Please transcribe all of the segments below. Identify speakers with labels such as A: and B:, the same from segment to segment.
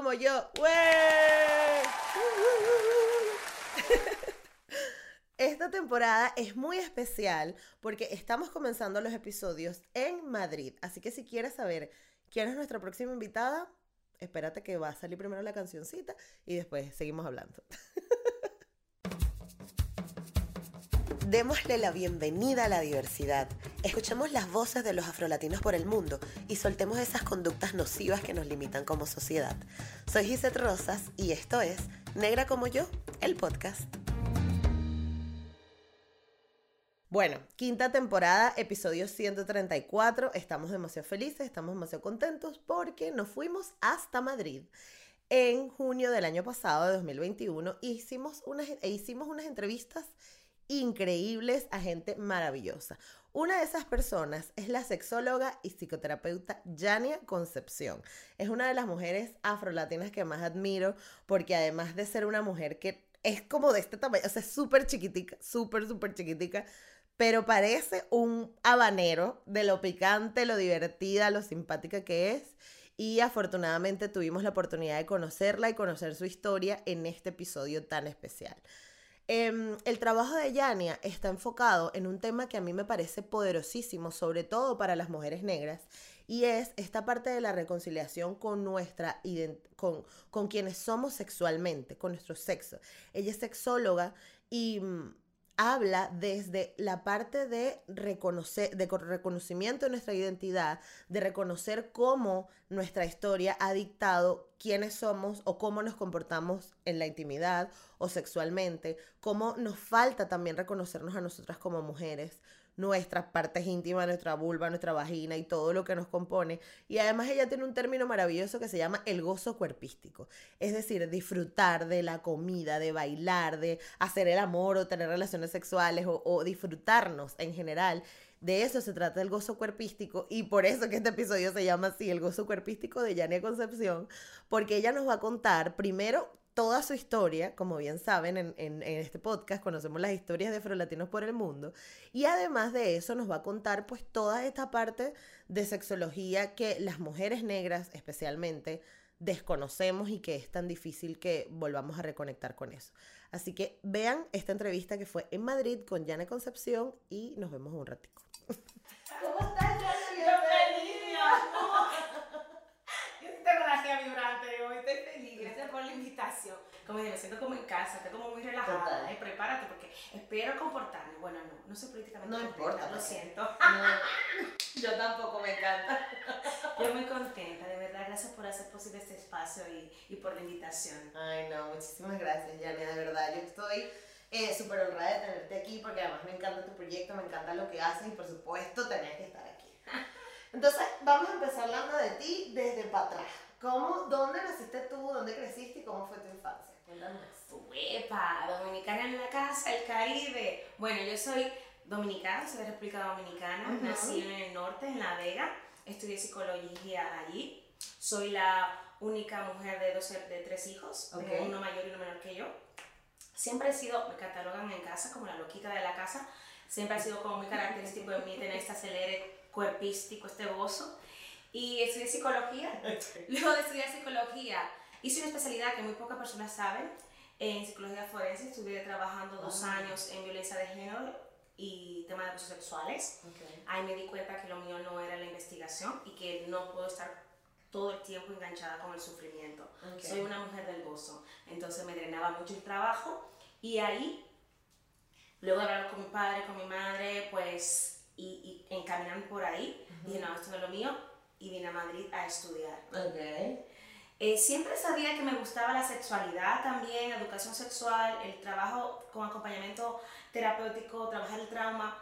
A: como yo. Esta temporada es muy especial porque estamos comenzando los episodios en Madrid. Así que si quieres saber quién es nuestra próxima invitada, espérate que va a salir primero la cancioncita y después seguimos hablando. Démosle la bienvenida a la diversidad. Escuchemos las voces de los afrolatinos por el mundo y soltemos esas conductas nocivas que nos limitan como sociedad. Soy Gisette Rosas y esto es Negra como yo, el podcast. Bueno, quinta temporada, episodio 134. Estamos demasiado felices, estamos demasiado contentos porque nos fuimos hasta Madrid en junio del año pasado, de 2021, hicimos unas, e hicimos unas entrevistas increíbles a gente maravillosa. Una de esas personas es la sexóloga y psicoterapeuta Yania Concepción. Es una de las mujeres afrolatinas que más admiro porque además de ser una mujer que es como de este tamaño, o sea, súper chiquitica, súper, súper chiquitica, pero parece un habanero de lo picante, lo divertida, lo simpática que es. Y afortunadamente tuvimos la oportunidad de conocerla y conocer su historia en este episodio tan especial. Em, el trabajo de Yania está enfocado en un tema que a mí me parece poderosísimo, sobre todo para las mujeres negras, y es esta parte de la reconciliación con nuestra con, con quienes somos sexualmente, con nuestro sexo. Ella es sexóloga y mm, habla desde la parte de reconocer, de reconocimiento de nuestra identidad, de reconocer cómo nuestra historia ha dictado quiénes somos o cómo nos comportamos en la intimidad o sexualmente, cómo nos falta también reconocernos a nosotras como mujeres, nuestras partes íntimas, nuestra vulva, nuestra vagina y todo lo que nos compone. Y además ella tiene un término maravilloso que se llama el gozo cuerpístico. Es decir, disfrutar de la comida, de bailar, de hacer el amor o tener relaciones sexuales o, disfrutarnos en general. De eso se trata el gozo cuerpístico y por eso que este episodio se llama así, el gozo cuerpístico de Yania Concepción, porque ella nos va a contar primero toda su historia, como bien saben, en, este podcast conocemos las historias de afrolatinos por el mundo. Y además de eso nos va a contar pues toda esta parte de sexología que las mujeres negras especialmente desconocemos y que es tan difícil que volvamos a reconectar con eso. Así que vean esta entrevista que fue en Madrid con Jana Concepción y nos vemos un ratico. ¿Cómo estás,
B: por la invitación. Como me siento como en casa, estoy como muy relajada. Y prepárate porque espero comportarme. Bueno, no, no soy políticamente
A: No importa.
B: Lo siento.
A: yo tampoco me encanta.
B: Yo muy contenta, de verdad. Gracias por hacer posible este espacio y, y por la invitación.
A: Ay, no, muchísimas gracias, Yania, de verdad. Yo estoy eh, súper honrada de tenerte aquí porque además me encanta tu proyecto, me encanta lo que haces y por supuesto tenías que estar aquí. Entonces, vamos a empezar hablando de ti desde para atrás. ¿Cómo, ¿Dónde naciste tú? ¿Dónde creciste y cómo fue tu infancia? Cuéntanos.
B: ¡Uepa! Dominicana en la casa, el Caribe. Bueno, yo soy dominicana, soy de República Dominicana. Nací en el norte, en La Vega. Estudié psicología allí. Soy la única mujer de, dos, de tres hijos. Tengo uno mayor y uno menor que yo. Siempre he sido, me catalogan en casa como la loquita de la casa. Siempre ha sido como muy característico de mí tener este acelere cuerpístico, este gozo y estudié psicología. Luego de estudiar psicología, hice una especialidad que muy pocas personas saben. En psicología forense estuve trabajando dos ah. años en violencia de género y temas de abusos sexuales. Ahí me di cuenta que lo mío no era la investigación y que no puedo estar todo el tiempo enganchada con el sufrimiento. Soy una mujer del gozo. Entonces me drenaba mucho el trabajo y ahí, luego hablar con mi padre, con mi madre, pues, y, y encaminar por ahí, dije, no, esto no es lo mío, y vine a Madrid a estudiar.
A: Okay.
B: Eh, siempre sabía que me gustaba la sexualidad también, educación sexual, el trabajo con acompañamiento terapéutico, trabajar el trauma,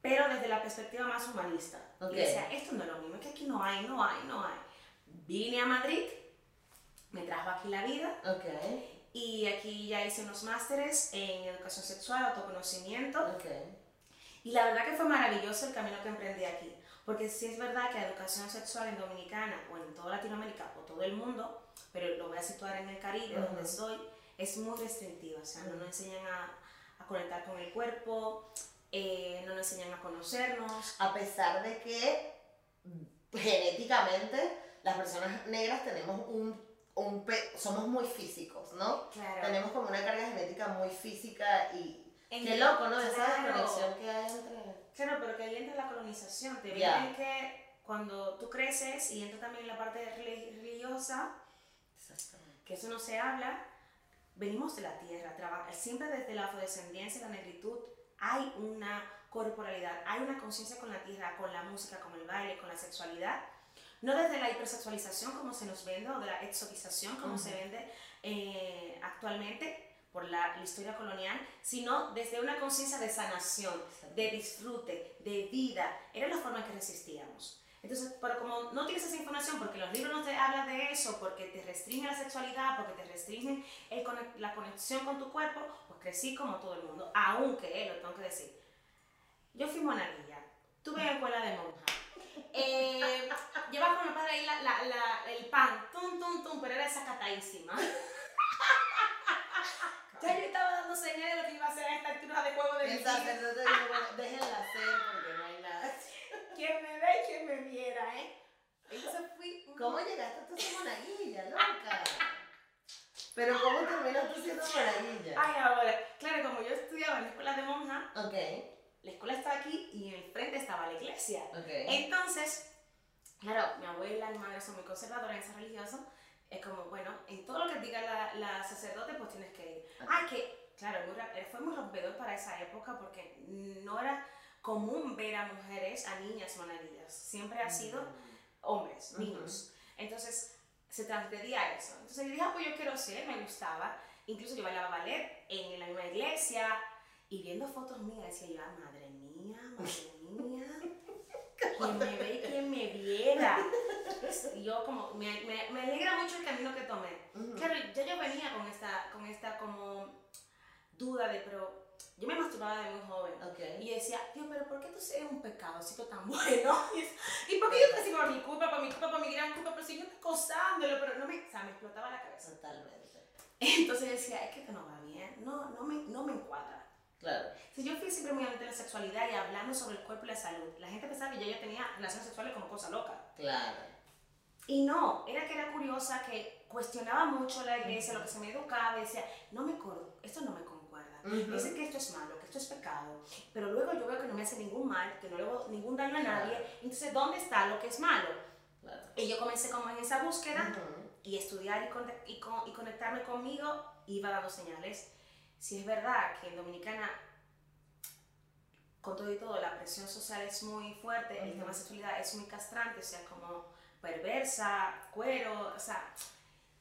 B: pero desde la perspectiva más humanista.
A: Ok.
B: Y decía, esto no es lo mismo, es que aquí no hay, no hay, no hay. Vine a Madrid, me trajo aquí la vida, y aquí ya hice unos másteres en educación sexual, autoconocimiento. Y la verdad que fue maravilloso el camino que emprendí aquí. Porque sí es verdad que la educación sexual en Dominicana o en toda Latinoamérica o todo el mundo, pero lo voy a situar en el Caribe, donde
A: Ujú.
B: soy, es muy restrictiva. O sea, no nos enseñan a, a conectar con el cuerpo, eh, no nos enseñan a conocernos.
A: A pesar de que genéticamente las personas negras tenemos un, un somos muy físicos, ¿no?
B: Claro.
A: Tenemos como una carga genética muy física y
B: En-
A: qué loco, ¿no? Esa
B: Claro.
A: desconexión que hay entre...
B: Claro, pero que ahí entra la colonización. Te
A: Ya.
B: vienen que cuando tú creces y entra también la parte relig- religiosa, que eso no se habla, venimos de la tierra, siempre desde la afrodescendencia la negritud hay una corporalidad, hay una conciencia con la tierra, con la música, con el baile, con la sexualidad. No desde la hipersexualización como se nos vende o de la exotización como se vende eh, actualmente por la, la historia colonial, sino desde una conciencia de sanación, de disfrute, de vida. Era la forma en que resistíamos. Entonces, pero como no tienes esa información, porque los libros no te hablan de eso, porque te restringen la sexualidad, porque te restringen el la conexión con tu cuerpo, pues crecí como todo el mundo. Aunque, eh, lo tengo que decir, yo fui monaguilla, tuve escuela de monja. Eh, llevaba con mi padre ahí la, la- la- el pan, tum, tum, tum, pero era desacatadísima. Ya yo estaba dando señales de lo que iba a hacer a esta altura de juego de mi vida.
A: sacerdote dijo, bueno, déjenla hacer porque no hay nada.
B: Quien me ve y quien me viera, ¿eh? Entonces fui...
A: ¿Cómo llegaste tú a monaguilla, loca? Pero ¿cómo terminaste siendo monaguilla?
B: Ay, ahora, claro, como yo estudiaba en la escuela de monja,
A: Ok,
B: la escuela estaba aquí y en el frente estaba la iglesia.
A: ok.
B: Entonces, claro, mi abuela y mi madre son muy conservadoras en ese religioso. Es como, bueno, en todo lo que diga la, la sacerdote, pues tienes que ir. Ah, que, claro, muy ra- fue muy rompedor para esa época porque no era común ver a mujeres, a niñas monaguillas. Siempre ha sido hombres,
A: Ujú.
B: niños. Entonces, se transgredía eso. Entonces yo dije, ah, pues yo quiero ser, me gustaba. Incluso yo bailaba ballet en la misma iglesia y viendo fotos mías decía yo, ah, madre mía, madre mía. Quien me ve y quien me viera. Y yo como, me, me, me alegra Claro, ya yo venía con esta, con esta como duda de, pero yo me masturbaba de muy joven.
A: Ok.
B: Y yo decía, Dios, pero ¿por qué tú eres un pecadocito tan bueno? ¿Y por qué yo te por mi culpa, por mi culpa, por mi gran culpa? Pero si yo estoy acosándolo, pero no me, o sea, me explotaba la cabeza.
A: Totalmente.
B: Entonces yo decía, es que esto no va bien, no, no, me, no me encuadra.
A: Claro.
B: Entonces yo fui siempre muy amante de la sexualidad y hablando sobre el cuerpo y la salud. La gente pensaba que yo ya tenía relaciones sexuales como cosa loca.
A: Claro.
B: Y no, era que era curiosa, que cuestionaba mucho la iglesia, lo que se me educaba, decía, no me cor- esto no me concuerda.
A: Ujú.
B: Dice que esto es malo, que esto es pecado, pero luego yo veo que no me hace ningún mal, que no le hago ningún daño a nadie. Entonces, ¿dónde está lo que es malo?
A: Claro.
B: Y yo comencé como en esa búsqueda
A: Ujú.
B: y estudiar y, conte- y, con- y conectarme conmigo, iba dando señales. Si es verdad que en Dominicana, con todo y todo, la presión social es muy fuerte, el
A: Ujú.
B: tema de sexualidad es muy castrante, o sea, como perversa, cuero, o sea,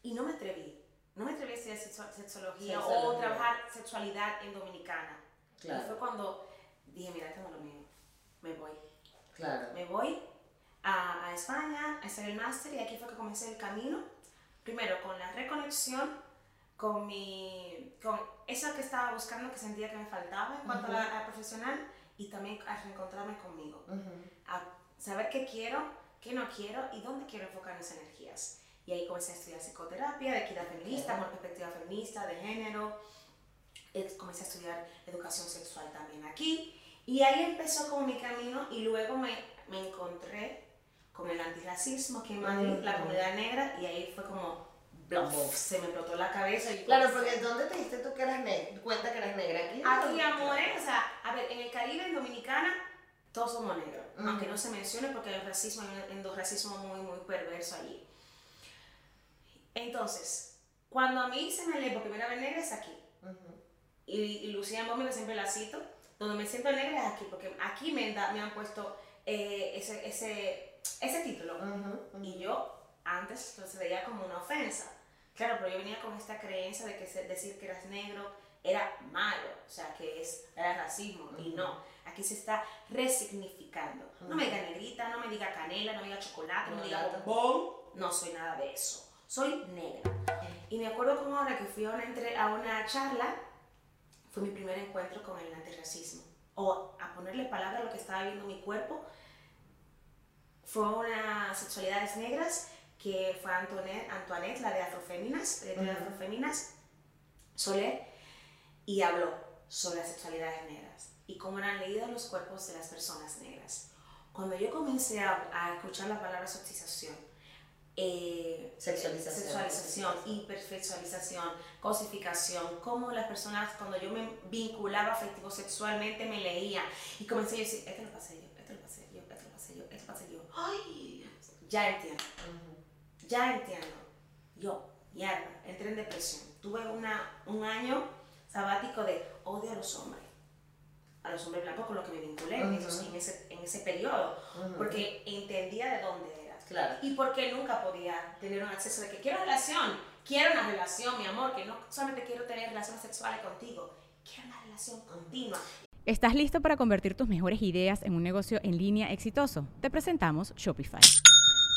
B: y no me atreví. No me atreví a estudiar sexo- sexología o
A: Sexología.
B: trabajar sexualidad en Dominicana. Y fue
A: Claro.
B: cuando dije, mira, esto no es lo mío, me voy.
A: Claro.
B: Me voy a, a España a hacer el máster y aquí fue que comencé el camino. Primero con la reconexión, con mi, con eso que estaba buscando, que sentía que me faltaba en cuanto a la, a la profesional y también a reencontrarme conmigo.
A: Ujú.
B: A saber qué quiero, qué no quiero y dónde quiero enfocar mis energías. Y ahí comencé a estudiar psicoterapia, de equidad feminista, con perspectiva feminista, de género. Eh, Comencé a estudiar educación sexual también aquí. Y ahí empezó como mi camino y luego me, me encontré con el antirracismo aquí en Madrid, la
A: Ujú.
B: comunidad negra, y ahí fue como, bluff, se me explotó la cabeza. Y
A: Claro, porque ¿dónde te diste tú que eras negra? Cuenta que eras negra aquí.
B: Aquí, amores, o sea, a ver, en el Caribe, en Dominicana, todos somos negros, aunque no se mencione porque hay un racismo, hay un endorracismo muy, muy perverso allí. Entonces, cuando a mí se me lee por primera vez negra es aquí.
A: Ujú.
B: Y, y Lucía Momi, que siempre la cito, donde me siento negra es aquí, porque aquí me, da- me han puesto eh, ese, ese, ese título.
A: Ujú, ujú.
B: Y yo antes lo se veía como una ofensa. Claro, pero yo venía con esta creencia de que decir que eras negro era malo, o sea, que es, era racismo, y no. Aquí se está resignificando. No me diga negrita, no me diga canela, no me diga chocolate, no, me diga bombón. No soy nada de eso. Soy negra. Y me acuerdo como ahora que fui a una, entre, a una charla, fue mi primer encuentro con el antirracismo. O a ponerle palabra a lo que estaba viendo mi cuerpo. Fue una sexualidades negras que fue Antoinette, Antoinette la de Afroféminas, de Afroféminas, Soler, y habló sobre las sexualidades negras y cómo eran leídos los cuerpos de las personas negras. Cuando yo comencé a, a escuchar la palabra soxización, eh,
A: Sexualización.
B: sexualización, hipersexualización, cosificación, cómo las personas cuando yo me vinculaba afectivo sexualmente me leía y comencé a decir, esto lo pasé yo, esto lo pasé yo, esto lo pasé yo, esto lo pasé yo. Ay, ya entiendo, ya entiendo. Yo, mierda, entré en depresión. Tuve una, un año sabático de odio a los hombres a los hombres blancos con los que me vinculé en, esos- en ese, en ese periodo, porque entendía de dónde.
A: Claro.
B: Y porque nunca podía tener un acceso de que quiero relación, quiero una relación, mi amor, que no solamente quiero tener relaciones sexuales contigo, quiero una relación continua.
C: ¿Estás listo para convertir tus mejores ideas en un negocio en línea exitoso? Te presentamos Shopify.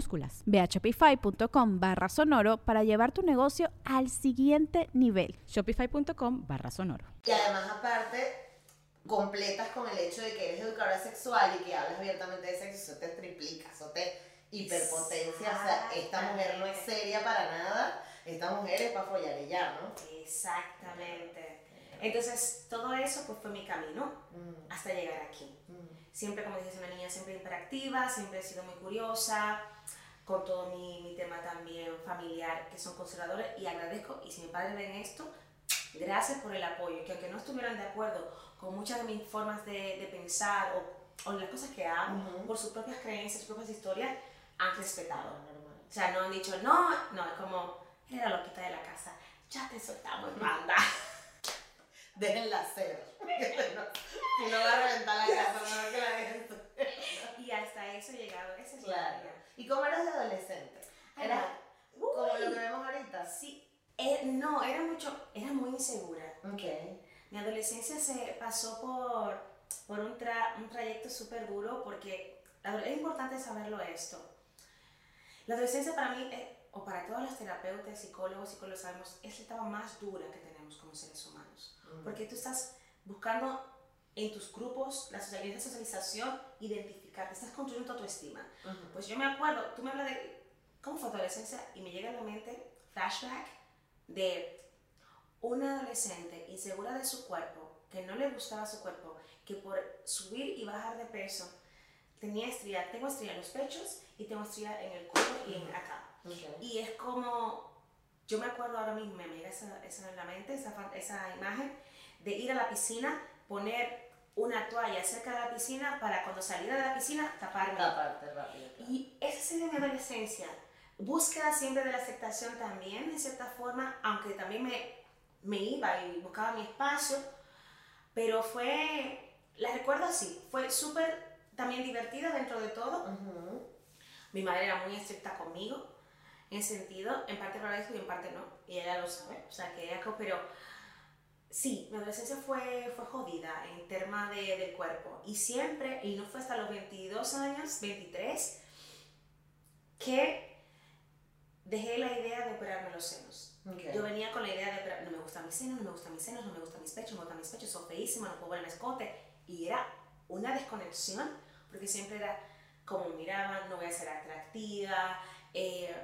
C: minúsculas. Ve a shopify.com barra sonoro para llevar tu negocio al siguiente nivel. Shopify.com barra sonoro.
A: Y además, aparte, completas con el hecho de que eres educadora sexual y que hablas abiertamente de sexo, eso te triplica, eso te hiperpotencia. O sea, esta mujer no es seria para nada, esta mujer es para follar y ya, ¿no?
B: Exactamente. Entonces, todo eso pues fue mi camino hasta llegar aquí. Siempre, como dije, soy una niña siempre hiperactiva, siempre he sido muy curiosa, con todo mi, mi tema también familiar, que son conservadores, y agradezco, y si mi padre ven esto, gracias por el apoyo, que aunque no estuvieran de acuerdo con muchas de mis formas de, de pensar o, o las cosas que hago,
A: Ujú.
B: por sus propias creencias, sus propias historias, han respetado. O sea, no han dicho, no, no, es como, era la loquita de la casa, ya te soltamos, manda.
A: Déjenla ser. si no va a reventar la casa, no que la dejen.
B: Y hasta eso he llegado, esa es la
A: Claro. ¿Y cómo eras de adolescente? ¿Eras
B: Era-
A: como lo
B: Uy.
A: que vemos ahorita?
B: Sí, eh, no, era mucho, era muy insegura.
A: Ok.
B: Mi adolescencia se pasó por, por un, tra- un trayecto súper duro porque es importante saberlo esto. La adolescencia para mí, eh, o para todos los terapeutas, psicólogos, psicólogos sabemos, es la etapa más dura que tenemos como seres humanos. Porque tú estás buscando en tus grupos, la socialización, identificarte, estás construyendo tu autoestima. Pues yo me acuerdo, tú me hablas de cómo fue tu adolescencia y me llega a la mente flashback de una adolescente insegura de su cuerpo, que no le gustaba su cuerpo, que por subir y bajar de peso tenía estría, tengo estría en los pechos y tengo estría en el cuello y en acá.
A: Ok.
B: Y es como, yo me acuerdo ahora mismo, me llega esa, esa en la mente, esa, esa imagen de ir a la piscina, poner una toalla cerca de la piscina para cuando saliera de la piscina taparme.
A: Taparte rápido.
B: Y esa sido mi adolescencia. Búsqueda siempre de la aceptación también, de cierta forma, aunque también me, me iba y buscaba mi espacio, pero fue, la recuerdo así, fue súper también divertida dentro de todo.
A: Ujú.
B: Mi madre era muy estricta conmigo, en sentido, en parte lo agradezco y en parte no, y ella lo sabe, o sea que ella, co- pero sí, mi adolescencia fue, fue jodida en tema de, del cuerpo, y siempre, y no fue hasta los 22 años, 23, que dejé la idea de operarme los senos. Yo venía con la idea de, operar- no me gustan mis senos, no me gustan mis senos, no me gustan mis pechos, no me gustan mis pechos, son feísimos, no puedo ponerme escote. Y era una desconexión, porque siempre era como miraban, no voy a ser atractiva, eh,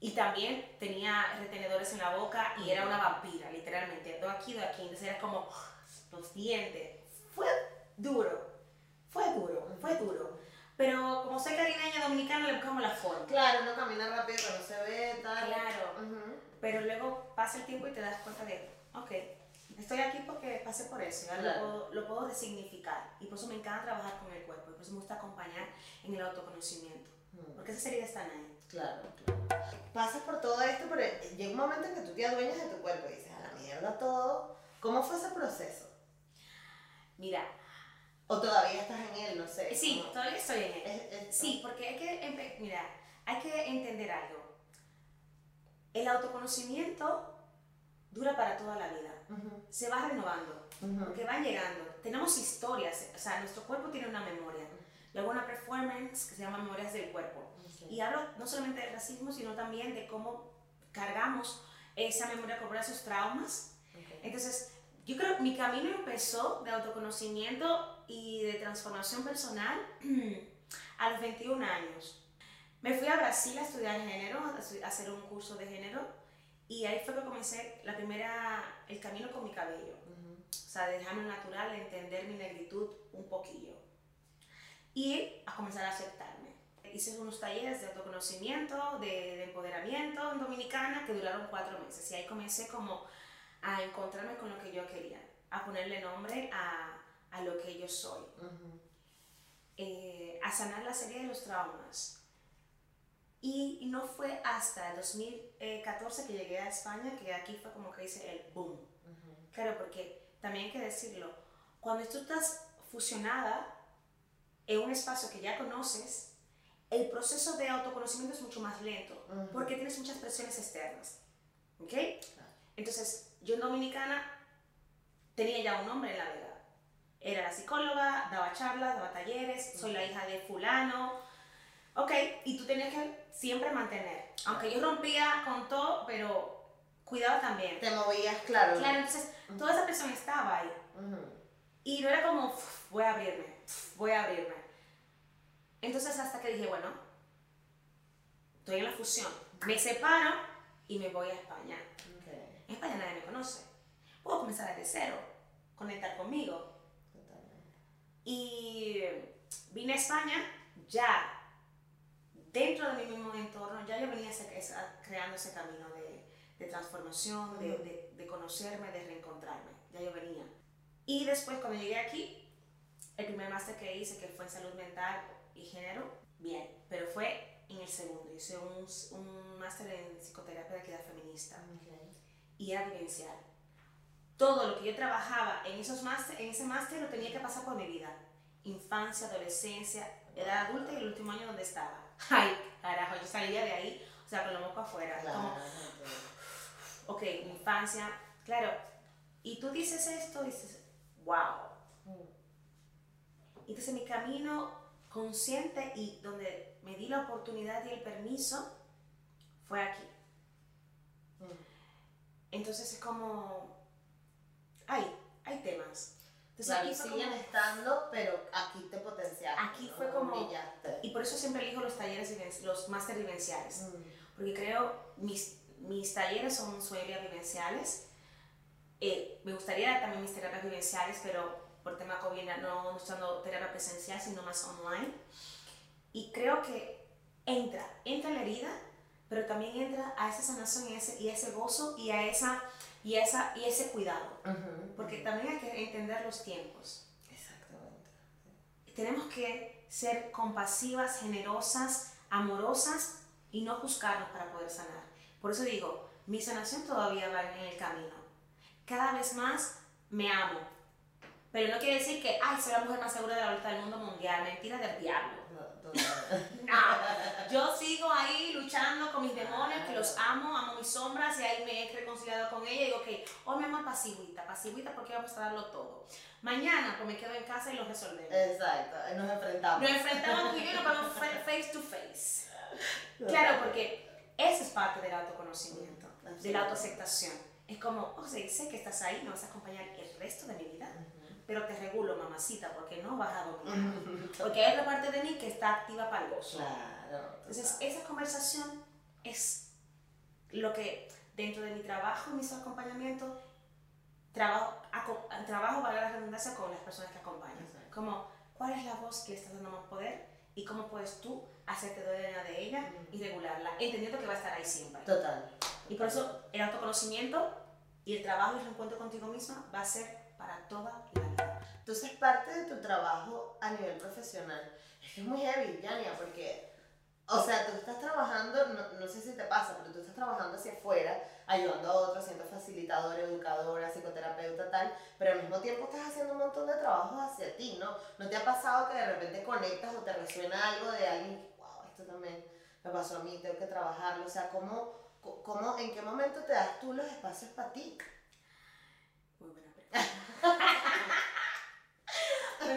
B: Y también tenía retenedores en la boca y era una vampira, literalmente. Dos aquí, dos aquí. Entonces era como los dientes. Fue duro, fue duro, fue duro. Pero como soy caribeña dominicana, le buscamos la forma.
A: Claro, uno camina rápido, no se ve tal.
B: Claro.
A: Ujú.
B: Pero luego pasa el tiempo y te das cuenta de, ok, estoy aquí porque pasé por eso, ya
A: Claro.
B: lo, puedo, lo puedo resignificar. Y por eso me encanta trabajar con el cuerpo, y por eso me gusta acompañar en el autoconocimiento.
A: Mm.
B: Porque esas heridas están ahí.
A: Claro, claro. Pasas por todo esto, pero llega un momento en que tú te adueñas de tu cuerpo y dices, a la mierda todo. ¿Cómo fue ese proceso?
B: Mira,
A: O todavía estás en él, no sé.
B: sí,
A: ¿cómo?
B: todavía estoy en él.
A: Es- es-
B: Sí, porque hay que, mira, hay que entender algo. El autoconocimiento dura para toda la vida.
A: Ujú,
B: Se va renovando.
A: ujú.
B: Porque van llegando. Tenemos historias, o sea, nuestro cuerpo tiene una memoria. Hago una performance que se llama Memorias del Cuerpo. Y hablo no solamente del racismo, sino también de cómo cargamos esa memoria corporal, esos traumas.
A: Ok.
B: Entonces, yo creo que mi camino empezó de autoconocimiento y de transformación personal a los 21 años. Me fui a Brasil a estudiar género, a hacer un curso de género, y ahí fue que comencé la primera, el camino con mi cabello. O sea, de dejarme natural, de entender mi negritud un poquillo. Y a comenzar a aceptarme. Hice unos talleres de autoconocimiento, de, de empoderamiento en Dominicana que duraron cuatro meses. Y ahí comencé como a encontrarme con lo que yo quería, a ponerle nombre a, a lo que yo soy,
A: Ujú.
B: eh, a sanar la serie de los traumas. Y, no fue hasta el 2014 que llegué a España que aquí fue como que hice el boom.
A: Ujú.
B: Claro, porque también hay que decirlo, cuando tú estás fusionada en un espacio que ya conoces, el proceso de autoconocimiento es mucho más lento,
A: Ujú.
B: porque tienes muchas presiones externas. ¿Ok? Entonces, yo en Dominicana tenía ya un nombre en la vida. Era la psicóloga, daba charlas, daba talleres, soy la hija de fulano. Ok, y tú tenías que siempre mantener. Aunque yo rompía con todo, pero cuidaba también.
A: Te movías, claro.
B: Claro, entonces toda esa presión estaba ahí. Y no era como, "Uf, voy a abrirme, voy a abrirme. Entonces hasta que dije, bueno, estoy en la fusión. Me separo y me voy a España.
A: Ok.
B: En España nadie me conoce. Puedo comenzar desde cero, conectar conmigo.
A: Totalmente.
B: Y vine a España ya dentro de mi mismo entorno, ya yo venía creando ese camino de, de transformación, de, de- de conocerme, de reencontrarme. Ya yo venía. Y después cuando llegué aquí, el primer máster que hice, que fue en salud mental y género, bien, pero fue en el segundo. Hice un, un máster en psicoterapia de equidad feminista
A: Ok.
B: y era vivencial. Todo lo que yo trabajaba en, esos máster, en ese máster lo tenía que pasar por mi vida. Infancia, adolescencia, edad adulta y el último año donde estaba. Ay, carajo, yo salía de ahí, o sea, con la boca afuera.
A: Claro.
B: Como, ok, infancia, claro. Y tú dices esto dices, wow.
A: Ujú.
B: Entonces mi camino consciente y donde me di la oportunidad y el permiso fue aquí.
A: Ujú.
B: Entonces es como, hay, hay temas. Entonces
A: Claro,
B: aquí fue
A: siguen
B: como-
A: estando, pero aquí te potenciaste.
B: Aquí
A: ¿no?
B: fue como-
A: Brillaste.
B: y por eso siempre elijo los talleres, los máster vivenciales.
A: Mm.
B: Porque creo, mis, mis talleres son sueños vivenciales. Eh, me gustaría dar también mis terapias vivenciales, pero por tema COVID no, dando terapia presencial, sino más online. Y creo que entra, entra en la herida, pero también entra a esa sanación y ese, y ese gozo y a, esa, y, esa, y ese cuidado.
A: Ujú.
B: Porque también hay que entender los tiempos.
A: Exactamente.
B: Tenemos que ser compasivas, generosas, amorosas y no juzgarnos para poder sanar. Por eso digo, mi sanación todavía va en el camino. Cada vez más me amo. Pero no quiere decir que, ay, soy la mujer más segura de la vuelta del mundo mundial. Mentira del diablo.
A: No.
B: No, yo sigo ahí luchando con mis demonios, que los amo, amo mis sombras y ahí me he reconciliado con ella y digo, ok, hoy me amo pasivita, pasivita porque vamos a darlo todo. Mañana pues me quedo en casa y lo resolvemos.
A: Exacto, nos enfrentamos.
B: Nos enfrentamos tú y yo y nos face to face. Claro, porque eso es parte del autoconocimiento, de la autoaceptación. Es como, oh, sé, sé que estás ahí, me vas a acompañar el resto de mi vida, pero te regulo, mamacita, porque no vas a dominar. Porque hay otra parte de mí que está activa para el gozo.
A: Claro.
B: Entonces,
A: total.
B: esa conversación es lo que dentro de mi trabajo, mis acompañamientos, trabajo, aco- trabajo para la redundancia con las personas que acompañan.
A: Exacto.
B: Como, ¿cuál es la voz que le estás dando más poder? Y cómo puedes tú hacerte dueña de ella y regularla, entendiendo que va a estar ahí siempre.
A: Total.
B: Y por eso el autoconocimiento y el trabajo y el reencuentro contigo misma va a ser para toda la vida.
A: Entonces, parte de tu trabajo a nivel profesional es que es muy heavy, Yania, porque, o sea, tú estás trabajando, no, no sé si te pasa, pero tú estás trabajando hacia afuera, ayudando a otros, siendo facilitadora, educadora, psicoterapeuta, tal, pero al mismo tiempo estás haciendo un montón de trabajos hacia ti, ¿no? ¿No te ha pasado que de repente conectas o te resuena algo de alguien que, wow, esto también me pasó a mí, tengo que trabajarlo? O sea, ¿cómo, cómo, en qué momento te das tú los espacios para ti?
B: Muy buena pregunta.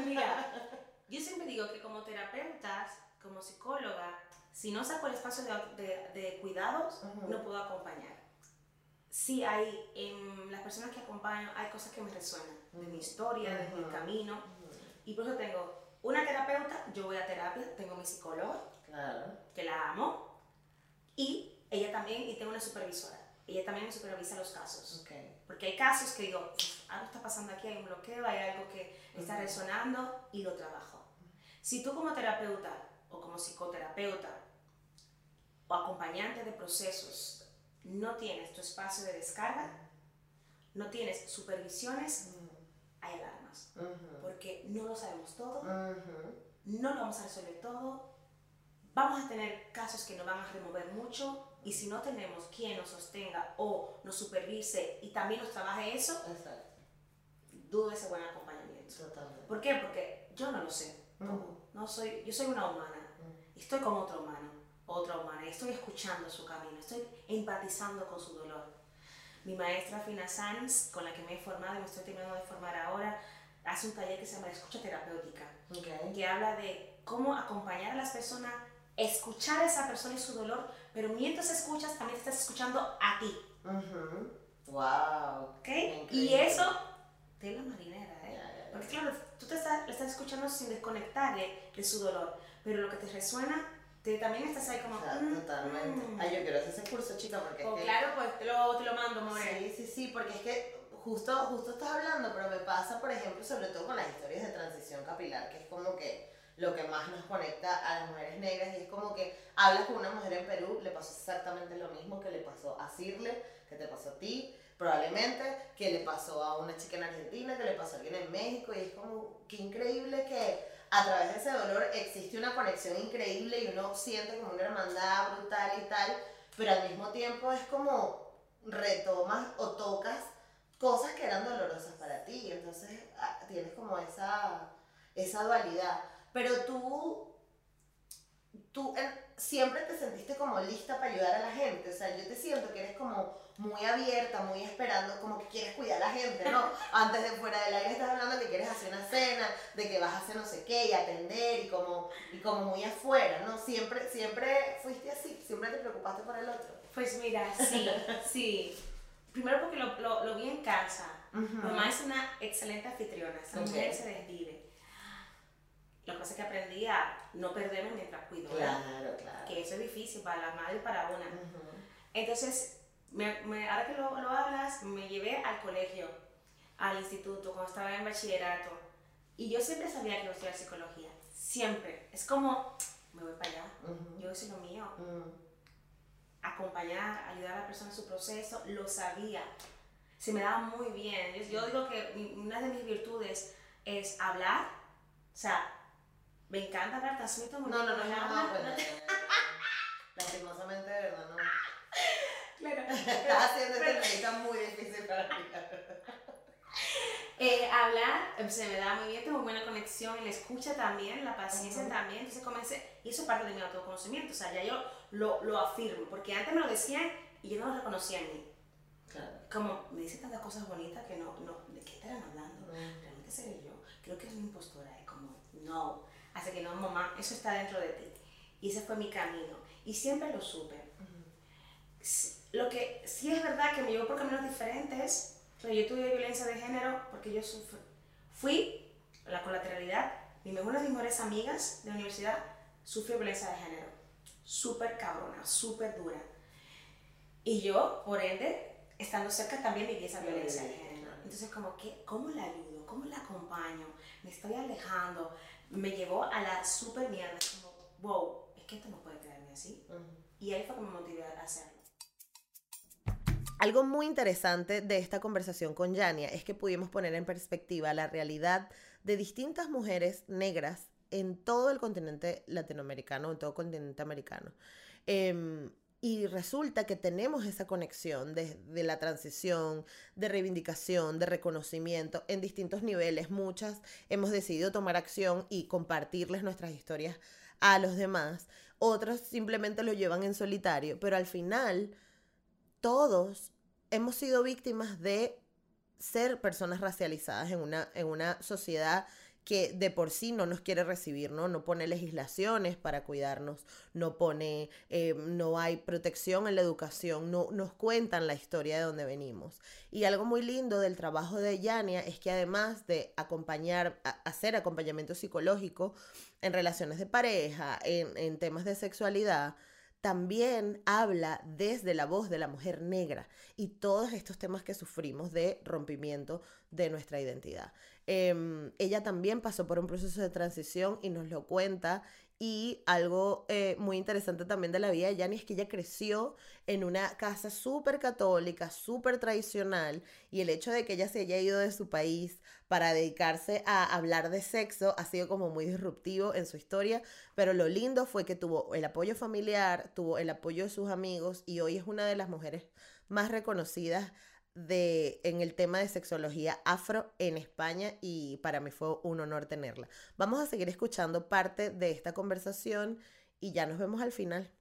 B: mira, yo siempre digo que como terapeutas, como psicóloga, si no saco el espacio de, de- de cuidados,
A: Ujú.
B: no puedo acompañar. Sí hay, en las personas que acompaño, hay cosas que me resuenan de mi historia, de mi camino. Y por eso tengo una terapeuta, yo voy a terapia, tengo mi psicóloga,
A: Claro.
B: que la amo, y ella también, y tengo una supervisora. Ella también me supervisa los casos.
A: Ok.
B: Porque hay casos que digo, "Uf, algo está pasando aquí, hay un bloqueo, hay algo que está resonando y lo trabajo. Si tú como terapeuta o como psicoterapeuta o acompañante de procesos no tienes tu espacio de descarga, no tienes supervisiones, hay alarmas. Porque no lo sabemos todo, no lo vamos a resolver todo, vamos a tener casos que nos van a remover mucho y si no tenemos quien nos sostenga o nos supervise y también nos trabaje eso,
A: Exacto.
B: dudo ese buen acompañamiento.
A: Totalmente.
B: ¿Por qué? Porque yo no lo sé. todo.
A: Ujú.
B: No soy, yo soy una humana. y Estoy con otro humano, otra humana. y Estoy escuchando su camino. Estoy empatizando con su dolor. Mi maestra Fina Sanz, con la que me he formado y me estoy terminando de formar ahora, hace un taller que se llama la escucha terapéutica,
A: Ok.
B: que habla de cómo acompañar a las personas, escuchar a esa persona y su dolor, pero mientras escuchas también te estás escuchando a ti.
A: Ujú. Wow.
B: ¿ok? Y eso, tela marinera, ¿eh?
A: Ya, ya, ya.
B: Porque claro, tú te estás, le estás escuchando sin desconectarle de su dolor, pero lo que te resuena, te, también estás ahí como...
A: O sea,
B: mm,
A: totalmente.
B: mm.
A: Ay, yo quiero hacer ese curso, chica, porque
B: Oh,
A: es que...
B: claro, pues te lo, te lo mando, more.
A: Sí, sí, sí, porque es que justo, justo estás hablando, pero me pasa, por ejemplo, sobre todo con las historias de transición capilar, que es como que lo que más nos conecta a las mujeres negras y es como que hablas con una mujer en Perú, le pasó exactamente lo mismo que le pasó a Cirle, que te pasó a ti, probablemente, que le pasó a una chica en Argentina, que le pasó a alguien en México, y es como, qué increíble que a través de ese dolor existe una conexión increíble y uno siente como una hermandad brutal y tal, pero al mismo tiempo es como retomas o tocas cosas que eran dolorosas para ti, entonces ah, tienes como esa, esa dualidad. Pero tú, tú eh, siempre te sentiste como lista para ayudar a la gente, o sea, yo te siento que eres como muy abierta, muy esperando, como que quieres cuidar a la gente, ¿no? Antes de fuera del aire estás hablando que quieres hacer una cena, de que vas a hacer no sé qué y atender y como, y como muy afuera, ¿no? Siempre, siempre fuiste así, siempre te preocupaste por el otro.
B: Pues mira, sí, sí. Primero porque lo, lo, lo vi en casa. Mi mamá es una excelente anfitriona, esa mujer se desvive. Lo que pasa es que aprendí a no perderme mientras cuido.
A: Claro, claro.
B: que eso es difícil para la madre y para una. Entonces, me, me- ahora que lo, lo hablas, me llevé al colegio, al instituto, cuando estaba en bachillerato. Y yo siempre sabía que iba a estudiar psicología. Siempre. Es como, me voy para allá. Yo hice lo mío.
A: Mm.
B: Acompañar, ayudar a la persona en su proceso, lo sabía. Se me daba muy bien. Yo, yo digo que mi- una de mis virtudes es hablar. O sea, me encanta hablar, transmito muy
A: No, no, no, no, Lastimosamente, de verdad, no.
B: Claro.
A: Estás haciendo esta entrevista muy difícil para mí.
B: Eh, hablar eh, se me da muy bien, tengo buena conexión, y la escucha también, la paciencia
A: Ujú.
B: también, entonces comencé, y eso es parte de mi autoconocimiento, o sea, ya yo lo, lo afirmo, porque antes me lo decían y yo no lo reconocía en mí,
A: Claro.
B: como me dicen tantas cosas bonitas que no, no, ¿de qué estarán hablando?
A: Ujú.
B: ¿Realmente seré yo? Creo que es una impostora, es como, no, así que no, mamá, eso está dentro de ti, y ese fue mi camino, y siempre lo supe. Lo que sí es verdad que me llevó por caminos diferentes. O sea, yo tuve violencia de género porque yo sufrí. Fui, la colateralidad, mi mejor, una de mis mejores amigas de la universidad sufrió violencia de género. Súper cabrona, súper dura. Y yo, por ende, estando cerca también viví esa violencia de género. Entonces, como que, ¿cómo la ayudo? ¿Cómo la acompaño? Me estoy alejando. Me llevó a la super mierda. Como, wow, es que esto no puede quedarme así. Y ahí fue que me motivé a hacerlo.
A: Algo muy interesante de esta conversación con Yania es que pudimos poner en perspectiva la realidad de distintas mujeres negras en todo el continente latinoamericano, en todo el continente americano. Em, y resulta que tenemos esa conexión de, la transición, de reivindicación, de reconocimiento en distintos niveles. Muchas hemos decidido tomar acción y compartirles nuestras historias a los demás. Otros simplemente lo llevan en solitario, pero al final todos hemos sido víctimas de ser personas racializadas en una, en una sociedad que de por sí no nos quiere recibir, ¿no? No pone legislaciones para cuidarnos, no pone, eh, no hay protección en la educación, no nos cuentan la historia de donde venimos. Y algo muy lindo del trabajo de Yania es que además de acompañar, hacer acompañamiento psicológico en relaciones de pareja, en temas de sexualidad, también habla desde la voz de la mujer negra y todos estos temas que sufrimos de rompimiento de nuestra identidad. Em, ella también pasó por un proceso de transición y nos lo cuenta. Y algo eh, muy interesante también de la vida de Yani es que ella creció en una casa súper católica, súper tradicional, y el hecho de que ella se haya ido de su país para dedicarse a hablar de sexo ha sido como muy disruptivo en su historia, pero lo lindo fue que tuvo el apoyo familiar, tuvo el apoyo de sus amigos y hoy es una de las mujeres más reconocidas de, en el tema de sexología afro en España y para mí fue un honor tenerla. Vamos a seguir escuchando parte de esta conversación y ya nos vemos al final.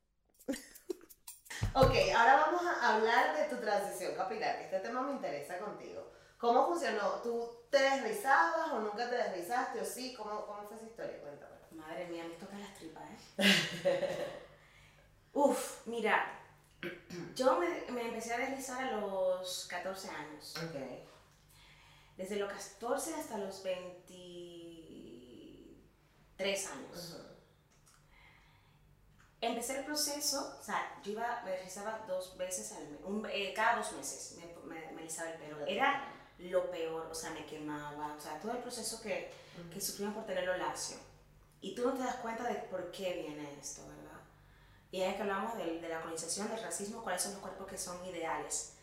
A: ok, ahora vamos a hablar de tu transición capilar. Este tema me interesa contigo. ¿Cómo funcionó? ¿Tú te deslizabas o nunca te deslizaste o sí? ¿Cómo, cómo fue esa historia? Cuéntame.
B: Madre mía, me toca las tripas, ¿eh? Uf, mira, yo me, me empecé a deslizar a los 14 años.
A: Ok.
B: Desde los 14 hasta los 23 años. Empecé el proceso, o sea, yo iba, me deslizaba dos veces al mes, un- eh, cada dos meses me, me, me alisaba el pelo. Era lo peor, o sea, me quemaba, o sea, todo el proceso que, que sufrimos por tenerlo lacio. Y tú no te das cuenta de por qué viene esto, ¿verdad? Y es que hablamos del- de, la colonización, del racismo, cuáles son los cuerpos que son ideales.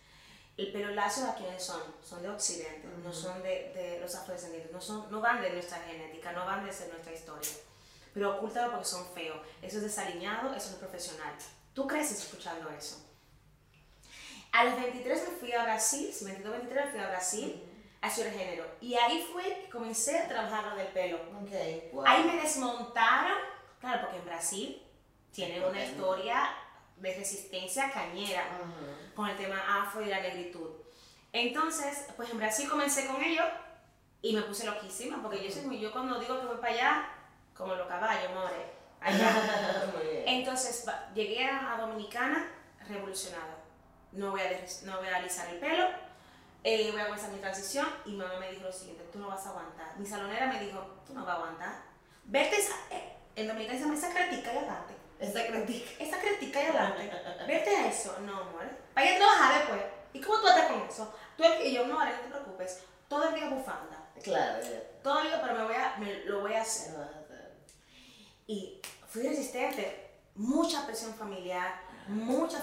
B: El pelo lacio de quiénes son, son de Occidente, no son de, de los afrodescendientes, no, son, no van de nuestra genética, no van de ser nuestra historia. Pero ocúltalo porque son feos. Eso es desaliñado, eso no es profesional. Tú creces escuchando eso. A los 23 me fui a Brasil, si 22, 23 me fui a Brasil a estudiar género. Y ahí fue que comencé a trabajar lo del pelo.
A: Ok. Wow.
B: Ahí me desmontaron, claro, porque en Brasil tienen una historia de resistencia cañera
A: Ujú.
B: con el tema afro y la negritud. Entonces, pues en Brasil comencé con ello y me puse loquísima, porque yo, soy yo cuando digo que voy para allá, como los caballos, more, allá. Entonces llegué a Dominicana revolucionada. No voy a, no voy a alisar el pelo, eh, voy a comenzar mi transición y mi mamá me dijo lo siguiente, tú no vas a aguantar. Mi salonera me dijo, tú no vas a aguantar. Vete eh, en Dominicana se esa cretica y adelante.
A: Esa crítica.
B: Esa cretica y adelante. Vete a eso. No, amor. Vaya a trabajar después. ¿Y cómo tú estás con eso? Tú, y yo, no, Ari, no te preocupes. Todo el día bufanda.
A: Claro, ya.
B: Todo el día, pero me, voy a, me lo voy a hacer. Y fui resistente. Mucha presión familiar, mucha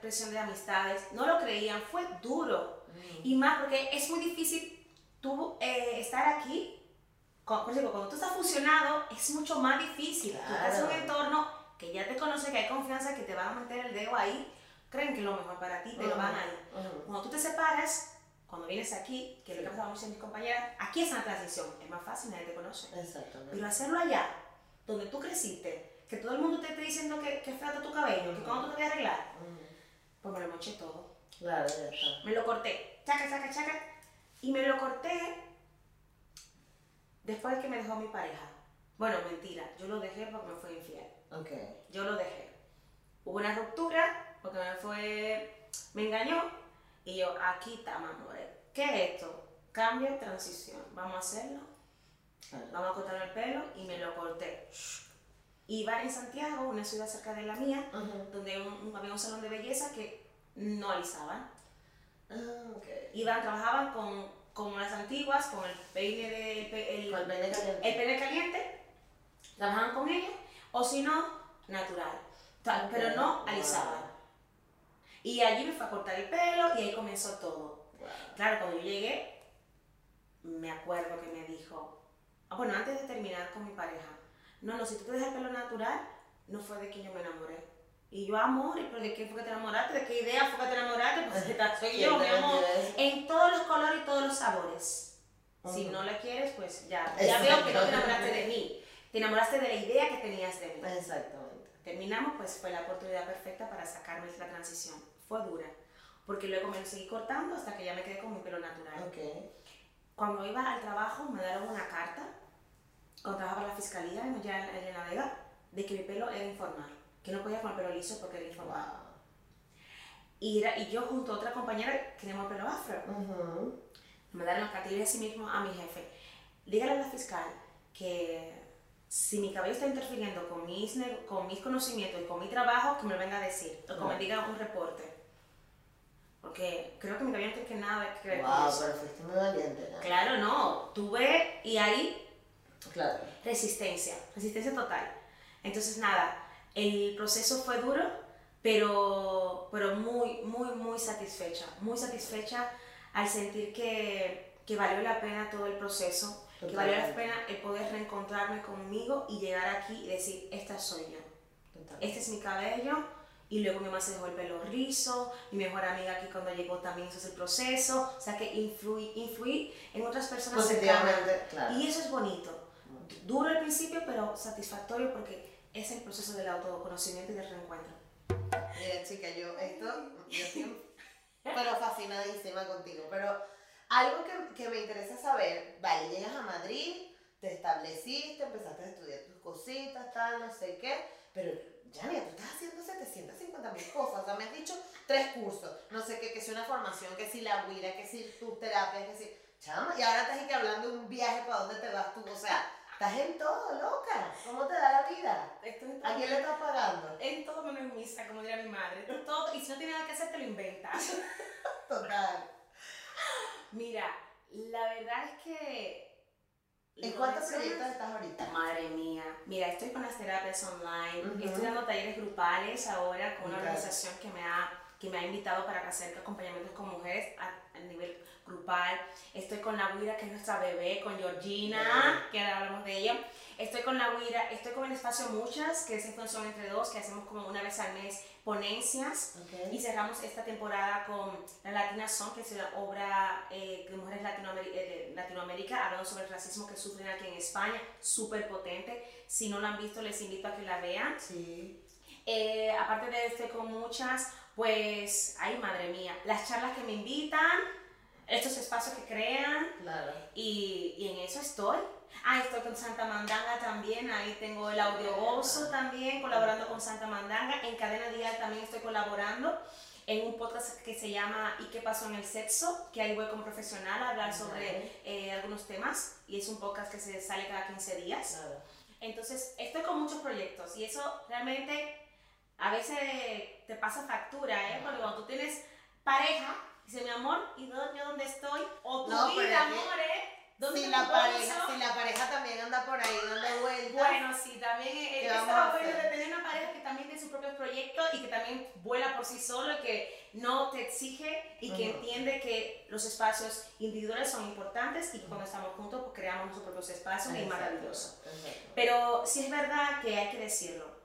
B: presión de amistades. No lo creían, fue duro. Y más porque es muy difícil tú eh, estar aquí. Con- por ejemplo, cuando tú estás fusionado, es mucho más difícil. Tú estás en un
A: Claro.
B: entorno que ya te conoce, que hay confianza, que te van a meter el dedo ahí. Creen que es lo mejor para ti, te lo van ahí.
A: Ujú.
B: Cuando tú te separas, cuando vienes aquí, que es lo que ha pasado mucho mis compañeras, aquí es una transición, es más fácil, nadie te conoce.
A: Exactamente.
B: Pero hacerlo allá, donde tú creciste, que todo el mundo te esté diciendo que, que está tu cabello, que cuando tú te voy a arreglar, pues me lo moché todo.
A: Claro, ya está.
B: Me lo corté, chaca, chaca, chaca, y me lo corté después de que me dejó mi pareja. Bueno, mentira, yo lo dejé porque me fue infiel.
A: Ok.
B: Yo lo dejé. Hubo una ruptura porque me fue, me engañó y yo, aquí está, amores. ¿Qué es esto? Cambio, transición. Vamos a hacerlo.
A: Claro.
B: Vamos a cortar el pelo y me lo corté. Iba en Santiago, una ciudad cerca de la mía, donde un- había un salón de belleza que no alisaban.
A: Ah, ok.
B: Iban, trabajaban con, con las antiguas, con el peine de, el,
A: pene caliente.
B: el pene caliente, trabajaban con ella, o si no, natural. Ta- Pero no
A: Wow.
B: alisaban. Y allí me fue a cortar el pelo y ahí comenzó todo.
A: Wow.
B: Claro, cuando yo llegué, me acuerdo que me dijo, ah, bueno, antes de terminar con mi pareja, no, no, si tú te dejas el pelo natural, no fue de quien yo me enamoré. Y yo, amor, ¿pero de qué fue que te enamoraste? ¿De qué idea fue que te enamoraste? Pues soy
A: ¿Quién
B: yo, mi amor. En todos los colores y todos los sabores. Si
A: Ujú.
B: no la quieres, pues ya. Ya veo que no te enamoraste de mí. Te enamoraste de la idea que tenías de mí.
A: Exactamente.
B: Terminamos, pues fue la oportunidad perfecta para sacarme la transición. Fue dura, porque luego me lo seguí cortando hasta que ya me quedé con mi pelo natural.
A: Ok.
B: Cuando iba al trabajo me dieron una carta, cuando trabajaba en la fiscalía, allá en, en La Vega, de que mi pelo era informal, que no podía con el pelo liso porque era informal.
A: Wow.
B: Y, era- y yo junto a otra compañera queríamos el pelo afro.
A: Ujú.
B: Me dieron la carta y le dije así mismo a mi jefe, dígale a la fiscal que si mi cabello está interfiriendo con mis, con mis conocimientos y con mi trabajo, que me lo venga a decir, o que me
A: Claro.
B: diga un reporte. Porque creo que mi cabello no tiene que nada que ver con
A: Wow,
B: eso.
A: pero fuiste muy valiente, ¿no?
B: Claro, no, tuve y ahí
A: Claro.
B: resistencia, resistencia total. Entonces nada, el proceso fue duro, pero, pero muy, muy, muy satisfecha, muy satisfecha al sentir que, que valió la pena todo el proceso, que valió la
A: Totalmente.
B: pena el poder reencontrarme conmigo y llegar aquí y decir, esta soy yo,
A: Total.
B: este es mi cabello. Y luego mi mamá se dejó el pelo rizo, mi mejor amiga aquí cuando llegó también hizo ese proceso, o sea que influí, influí en otras personas.
A: Positivamente, claro.
B: Y eso es bonito. Duro al principio, pero satisfactorio porque es el proceso del autoconocimiento y del reencuentro.
A: Mira, chica, yo esto, yo estoy pero fascinadísima contigo. Pero algo que, que me interesa saber, vale, llegas a Madrid, te estableciste, empezaste a estudiar tus cositas, tal, no sé qué, pero ya mira, tú estás haciendo 750 mil cosas, o sea, me has dicho tres cursos, no sé qué, que si una formación, que si la huira, que si tus terapias, que si, chama, y ahora estás aquí hablando de un viaje para dónde te vas tú, o sea, estás en todo, loca, ¿cómo te da la vida? ¿A quién le estás pagando?
B: En todo menos en misa, como diría mi madre. Todo, y si no tiene nada que hacer, te lo inventas.
A: Total.
B: Mira, la verdad es que...
A: ¿En cuántos proyectos estás ahorita?
B: Madre mía, mira, estoy con las terapias online, estoy dando talleres grupales ahora con una organización que me ha, que me ha invitado para hacer acompañamientos con mujeres a, a nivel grupal. Estoy con la Guira, que es nuestra bebé, con Georgina, que ahora hablamos de ella. Estoy con la Guira, estoy con el espacio Muchas, que es función entre dos, que hacemos como una vez al mes ponencias. Y cerramos esta temporada con la Latina Song, que es una obra eh, de mujeres latinoameri- eh, de Latinoamérica, hablando sobre el racismo que sufren aquí en España, súper potente. Si no la han visto, les invito a que la vean.
A: Sí.
B: Eh, aparte de este, con muchas, pues, ay, madre mía, las charlas que me invitan, estos espacios que crean,
A: Claro.
B: y, y en eso estoy. Ah, estoy con Santa Mandanga también, ahí tengo el audio gozo también, colaborando con Santa Mandanga. En Cadena Dial también estoy colaborando en un podcast que se llama ¿Y qué pasó en el sexo? Que ahí voy como profesional a hablar sobre eh, algunos temas y es un podcast que se sale cada 15 días.
A: Claro.
B: Entonces, estoy con muchos proyectos y eso realmente a veces te pasa factura, ¿eh? Porque cuando tú tienes pareja, dice mi amor, ¿y dónde, yo dónde estoy? O tu
A: No,
B: vida, amor, ¿eh? ¿Dónde
A: Si la, pareja, si la pareja también anda por ahí dando vueltas.
B: Bueno, sí, también
A: ¿Qué
B: es bueno de tener una pareja que también tiene sus propios proyectos y que también vuela por sí solo y que no te exige y que entiende que los espacios individuales son importantes y que cuando estamos juntos pues, creamos nuestros propios espacios y es maravilloso. Pero sí es verdad que hay que decirlo.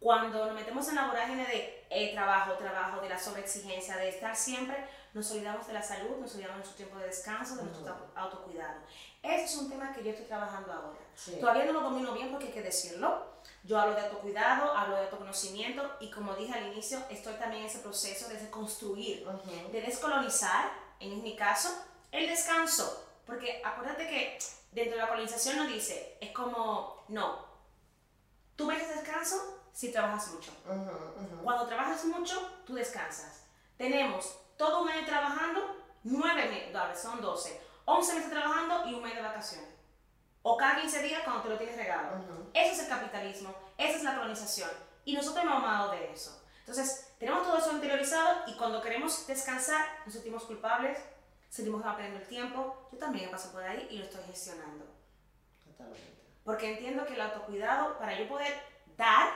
B: Cuando nos metemos en la vorágine de eh, trabajo, trabajo, de la sobreexigencia, de estar siempre, nos olvidamos de la salud, nos olvidamos de nuestro tiempo de descanso, de nuestro
A: Ujú.
B: auto- autocuidado. Ese es un tema que yo estoy trabajando ahora.
A: Sí.
B: Todavía no lo domino bien porque hay que decirlo. Yo hablo de autocuidado, hablo de autoconocimiento y como dije al inicio, estoy también en ese proceso de construir
A: Ujú.
B: de descolonizar, en mi caso, el descanso. Porque acuérdate que dentro de la colonización nos dice, es como, no, tú mereces descanso si trabajas mucho.
A: Ujú, ujú.
B: Cuando trabajas mucho, tú descansas. Tenemos todo un año trabajando, nueve meses, dale, son 12, 11 meses trabajando y un mes de vacaciones. O cada 15 días cuando te lo tienes regalo.
A: Ujú.
B: Eso es el capitalismo, esa es la colonización. Y nosotros hemos amado de eso. Entonces, tenemos todo eso interiorizado y cuando queremos descansar, nos sentimos culpables, sentimos que va perdiendo el tiempo. Yo también paso por ahí y lo estoy gestionando.
A: Totalmente.
B: Porque entiendo que el autocuidado, para yo poder dar,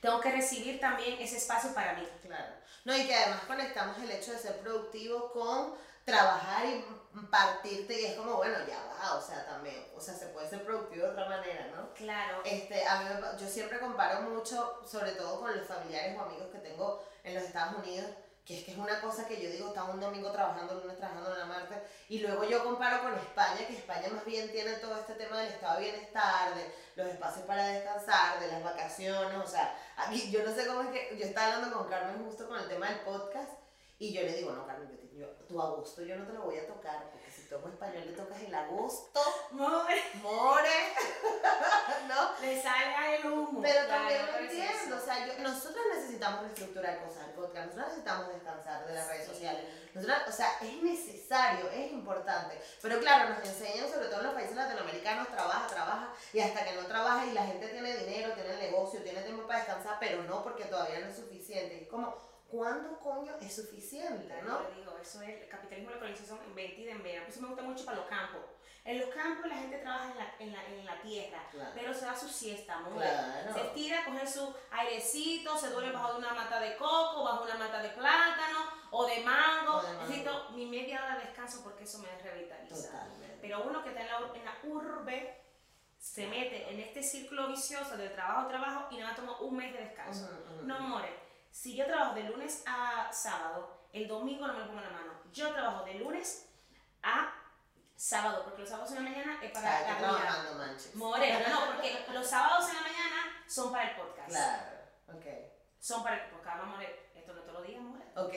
B: tengo que recibir también ese espacio para mí.
A: Claro. No, y que además conectamos el hecho de ser productivo con trabajar y partirte y es como, bueno, ya va, o sea, también, o sea, se puede ser productivo de otra manera, ¿no?
B: Claro.
A: Este, a mí yo siempre comparo mucho, sobre todo con los familiares o amigos que tengo en los Estados Unidos, que es que es una cosa que yo digo, estaba un domingo trabajando, lunes trabajando, en la martes, y luego yo comparo con España, que España más bien tiene todo este tema del estado de bienestar, de los espacios para descansar, de las vacaciones, o sea, aquí yo no sé cómo es que, yo estaba hablando con Carmen justo con el tema del podcast, y yo le digo, no, Carmen, yo tu agosto yo no te lo voy a tocar, toco español le tocas el agosto,
B: No,
A: more, ¿no?
B: le salga el humo.
A: Pero
B: Claro,
A: también lo entiendo, o sea, yo- nosotros necesitamos reestructurar cosas del podcast, nosotros necesitamos descansar de las redes sociales, nosotros, o sea, es necesario, es importante, pero claro, nos enseñan, sobre todo en los países latinoamericanos, trabaja, trabaja, y hasta que no trabaja y la gente tiene dinero, tiene negocio, tiene tiempo para descansar, pero no porque todavía no es suficiente, es como, ¿cuándo coño es suficiente, no?
B: Yo le digo, eso es el capitalismo y la colonización de en vena. Por eso me gusta mucho para los campos. En los campos la gente trabaja en la, en la, en la tierra,
A: Claro.
B: pero se da su siesta, amor.
A: Claro.
B: Se estira, coge su airecito, se duerme bajo de una mata de coco, bajo una mata de plátano o de mango.
A: O de mango.
B: Necesito mi media hora de descanso porque eso me revitaliza.
A: Totalmente.
B: Pero uno que está en la, en la urbe se mete en este círculo vicioso de trabajo, trabajo y nada toma un mes de descanso.
A: Ujú, ujú.
B: No, more. Si yo trabajo de lunes a sábado, el domingo no me lo pongo en la mano. Yo trabajo de lunes a sábado, porque los sábados en la mañana es para
A: Ay,
B: la
A: trabajando, manches.
B: More, no, no, porque los sábados en la mañana son para el podcast.
A: Claro, ok,
B: Son para el podcast. Vamos, esto no te lo digo, more.
A: ok,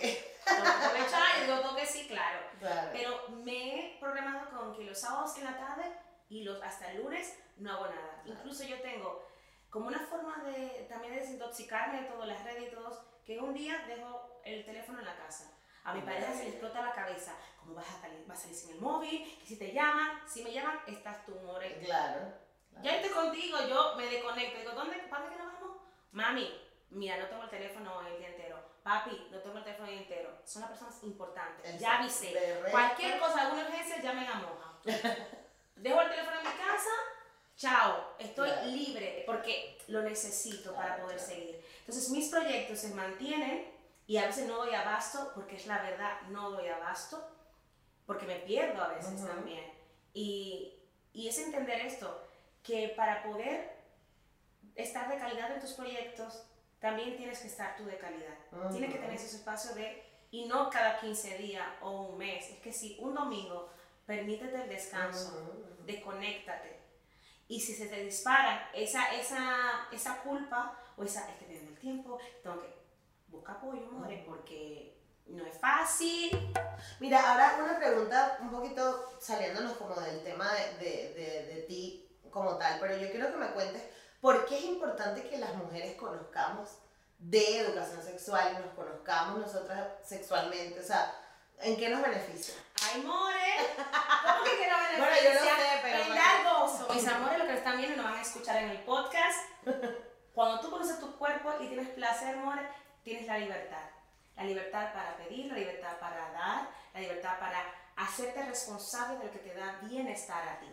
B: aprovechar, yo digo que sí, claro.
A: claro.
B: Pero me he programado con que los sábados en la tarde y los hasta el lunes no hago nada.
A: Claro.
B: Incluso yo tengo como una forma de también de desintoxicarme de todas las redes y todos, que un día dejo el teléfono en la casa. A mi pareja se le explota la cabeza. ¿Cómo vas a, salir, vas a salir sin el móvil? Que si te llaman, si me llaman, estás tú, more.
A: Claro. claro.
B: Ya estoy contigo, yo me desconecto. Digo, ¿dónde, ¿para que nos vamos? Mami, mira, no tengo el teléfono el día entero. Papi, no tengo el teléfono el día entero. Son las personas importantes. Ya
A: Exacto.
B: avisé.
A: De resto-
B: Cualquier cosa, alguna urgencia, llamen a Moja. Dejo el teléfono en mi casa, chao, estoy
A: Claro.
B: libre porque lo necesito para poder seguir. Entonces mis proyectos se mantienen y a veces no doy abasto, porque es la verdad, no doy abasto, porque me pierdo a veces
A: Ujú.
B: también. Y, y es entender esto, que para poder estar de calidad en tus proyectos, también tienes que estar tú de calidad. Tienes que tener esos espacios de, y no cada 15 días o un mes, es que si un domingo, permítete el descanso,
A: Ujú.
B: desconéctate. Y si se te dispara esa, esa, esa culpa o esa, es que tengo el tiempo, tengo que buscar apoyo, more, porque no es fácil.
A: Mira, ahora una pregunta un poquito saliéndonos como del tema de, de, de, de ti como tal, pero yo quiero que me cuentes por qué es importante que las mujeres conozcamos de educación sexual y nos conozcamos nosotras sexualmente, o sea, ¿en qué nos beneficia?
B: ¡Ay, more! ¿Cómo que quiero beneficia?
A: Bueno, yo no sé, pero-
B: Brindar gozo. Mis amores, lo que están viendo y lo van a escuchar en el podcast. Cuando tú conoces tu cuerpo y tienes placer, more, tienes la libertad. La libertad para pedir, la libertad para dar, la libertad para hacerte responsable de lo que te da bienestar a ti.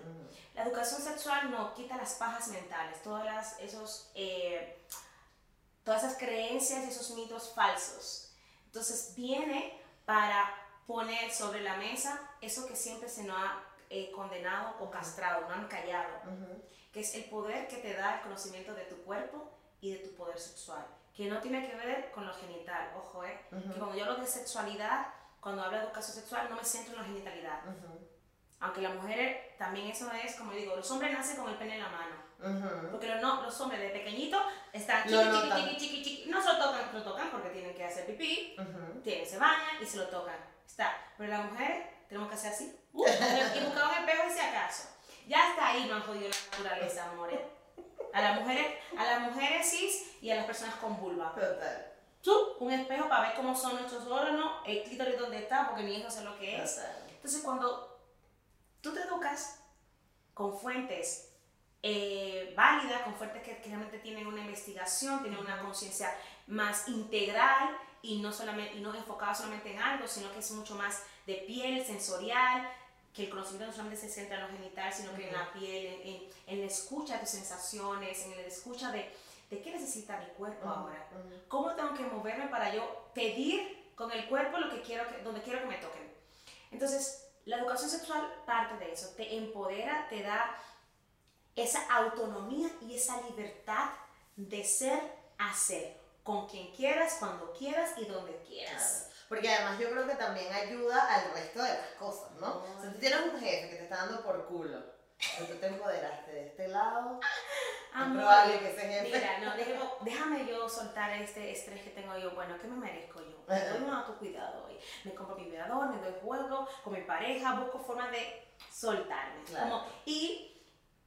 B: La educación sexual no quita las pajas mentales, todas las, esos, eh, todas esas creencias y esos mitos falsos. Entonces viene para poner sobre la mesa eso que siempre se nos ha eh, condenado o castrado, no han callado,
A: Ujú.
B: que es el poder que te da el conocimiento de tu cuerpo y de tu poder sexual, que no tiene que ver con lo genital, ojo, eh,
A: Ujú.
B: que cuando yo hablo de sexualidad, cuando hablo de educación sexual, no me centro en la genitalidad.
A: Ujú.
B: Aunque las mujeres también eso es, como digo, los hombres nacen con el pene en la mano. Porque los, no, los hombres de pequeñito están chiqui, chiqui,
A: notan.
B: chiqui, chiqui, chiqui. No se lo tocan, lo tocan porque tienen que hacer pipí, tienen, se bañan y se lo tocan. Está. Pero las mujeres tenemos que hacer así. uh, y buscar un espejo y si acaso. Ya está ahí, no han jodido la naturaleza, amores. A las mujeres, a las mujeres cis y a las personas con vulva.
A: Total.
B: Tú, un espejo para ver cómo son nuestros órganos, el clítoris dónde está, porque ni eso sé lo que es.
A: Total.
B: Entonces, cuando tú te educas con fuentes eh, válida, con fuentes que, que realmente tienen una investigación, tienen una conciencia más integral y no, solamente, y no enfocada solamente en algo, sino que es mucho más de piel, sensorial, que el conocimiento no solamente se centra en lo genital, sino que en la piel, en, en, en la escucha de tus sensaciones, en la escucha de, de qué necesita mi cuerpo ahora, cómo tengo que moverme para yo pedir con el cuerpo lo que quiero que, donde quiero que me toquen. Entonces, la educación sexual parte de eso, te empodera, te da esa autonomía y esa libertad de ser, hacer, con quien quieras, cuando quieras y donde quieras.
A: Porque además yo creo que también ayuda al resto de las cosas, ¿no? O sea, tú tienes un jefe que te está dando por culo. Pero tú te empoderaste de este lado.
B: Amor,
A: es probable que ese jefe.
B: Mira, no, déjame, déjame yo soltar este estrés que tengo yo. Bueno, ¿qué me merezco yo? Me doy un autocuidado hoy. Me compro mi vibrador, me doy juego con mi pareja, busco formas de soltarme.
A: Claro.
B: Como- y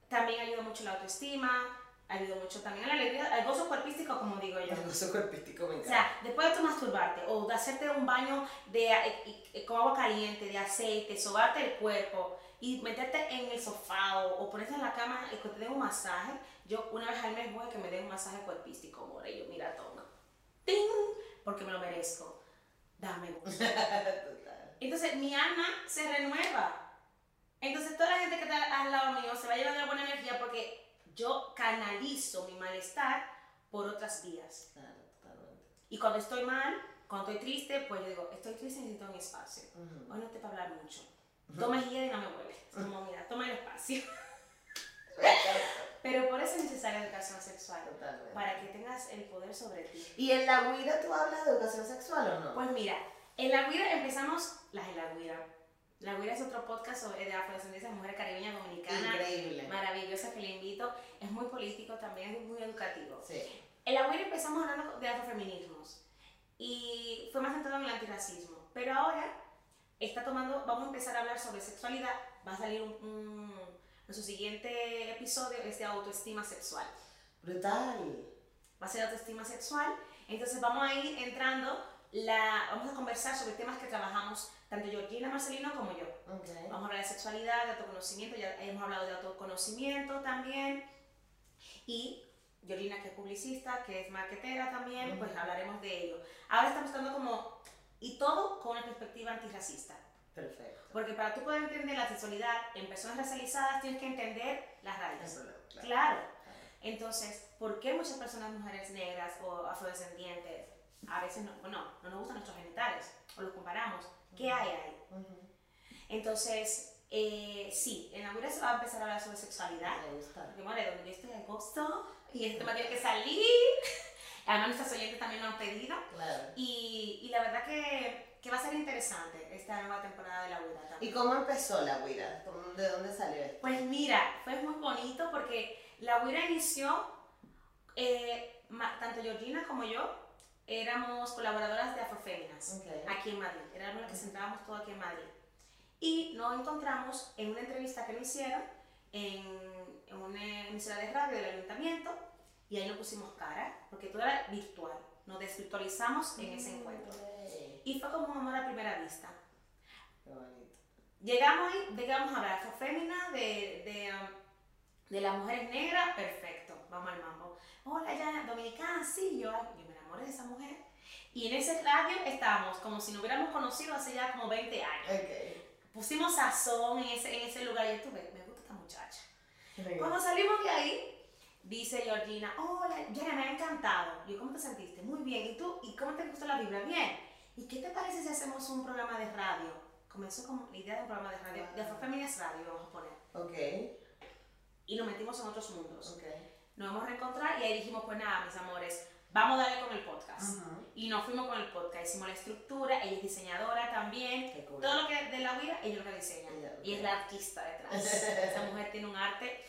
B: también ayuda mucho la autoestima, ayuda mucho también a la alegría, al gozo cuerpístico, como digo yo.
A: El gozo cuerpístico me
B: O
A: encanta.
B: sea, después de tú masturbarte o de hacerte un baño de, eh, con agua caliente, de aceite, sobarte el cuerpo y meterte en el sofá o, o ponerte en la cama y que te den un masaje, yo una vez al mes voy a que me den un masaje cuerpístico, amor, y yo, mira, toma. ¡Ting! Porque me lo merezco. Dame gusto.
A: Total.
B: Entonces mi alma se renueva. Entonces toda la gente que está al lado mío se va llevando la buena energía porque yo canalizo mi malestar por otras vías.
A: Claro, totalmente.
B: Y cuando estoy mal, cuando estoy triste, pues yo digo, estoy triste, necesito mi espacio.
A: Ujú.
B: Hoy no te para hablar mucho. Toma guía y no me mueves. Es como, mira, toma el espacio. Pero por eso es necesaria educación sexual.
A: Totalmente.
B: Para que tengas el poder sobre ti.
A: ¿Y en la huida tú hablas de educación sexual o no?
B: Pues mira, en la guira empezamos, las de la guira. La guira es otro podcast sobre de afrodescendencia, mujer caribeña dominicana.
A: Increíble.
B: Maravillosa que le invito. Es muy político también, es muy educativo.
A: Sí.
B: En la UIR empezamos hablando de afrofeminismos y fue más centrado en el antirracismo. Pero ahora está tomando, vamos a empezar a hablar sobre sexualidad. Va a salir un, un- nuestro siguiente episodio es de autoestima sexual.
A: Brutal.
B: Va a ser autoestima sexual. Entonces vamos a ir entrando, la, vamos a conversar sobre temas que trabajamos tanto Georgina Marcelino como yo.
A: Ok.
B: Vamos a hablar de sexualidad, de autoconocimiento, ya hemos hablado de autoconocimiento también. Y Yolina, que es publicista, que es marketera también, pues hablaremos de ello. Ahora estamos dando como, y todo con una perspectiva antirracista.
A: Perfecto.
B: Porque para tú poder entender la sexualidad en personas racializadas, tienes que entender las raíces.
A: claro.
B: Claro. Entonces, ¿por qué muchas personas, mujeres negras o afrodescendientes, a veces no, bueno, no nos gustan nuestros genitales o los comparamos? ¿Qué hay ahí?
A: Ujú.
B: Entonces, eh, sí, en la se va a empezar a hablar sobre sexualidad.
A: Me gusta.
B: Porque, bueno, donde yo estoy hay gusto y este tema tiene que salir. Además, nuestros oyentes también lo han pedido.
A: Claro.
B: Y, y la verdad que, que va a ser interesante esta nueva temporada de la vida
A: ¿Y cómo empezó la huida? ¿Cómo- ¿De dónde salió esto?
B: Pues mira, fue muy bonito porque la Huira inició, eh, tanto Georgina como yo éramos colaboradoras de Afroféminas aquí en Madrid. Éramos las que centrábamos todo aquí en Madrid. Y nos encontramos en una entrevista que nos hicieron en, en una emisora de radio del ayuntamiento y ahí nos pusimos cara, porque todo era virtual. Nos desvirtualizamos en ese encuentro.
A: Ey,
B: Y fue como un amor a primera vista.
A: Qué bonito.
B: Llegamos ahí, ¿de vamos a hablar? Afrofémina, de, de, um, de las mujeres negras, perfecto, vamos al mambo. Hola, ya, dominicana, sí, yo, yo me enamoré de esa mujer. Y en ese radio estábamos como si nos hubiéramos conocido hace ya como 20 años.
A: Ok.
B: Pusimos sazón en ese, en ese lugar y yo tuve, me gusta esta muchacha.
A: Muy
B: Cuando salimos de ahí, dice Georgina, hola, Jenna, me ha encantado. Y yo, ¿cómo te sentiste? Muy bien. ¿Y tú? ¿Y cómo te gustó la Biblia? Bien. ¿Y qué te parece si hacemos un programa de radio? Comenzó con la idea de un programa de radio, de Afroféminas Radio, vamos a poner.
A: Ok.
B: Y nos metimos en otros mundos.
A: Ok.
B: Nos vamos a reencontrar y ahí dijimos, pues nada, mis amores, vamos a darle con el podcast.
A: Ujú.
B: Y nos fuimos con el podcast, hicimos la estructura, ella es diseñadora también,
A: cool.
B: todo lo que de la vida, ella lo que diseña.
A: Ella,
B: Y es la artista detrás. Esa mujer tiene un arte.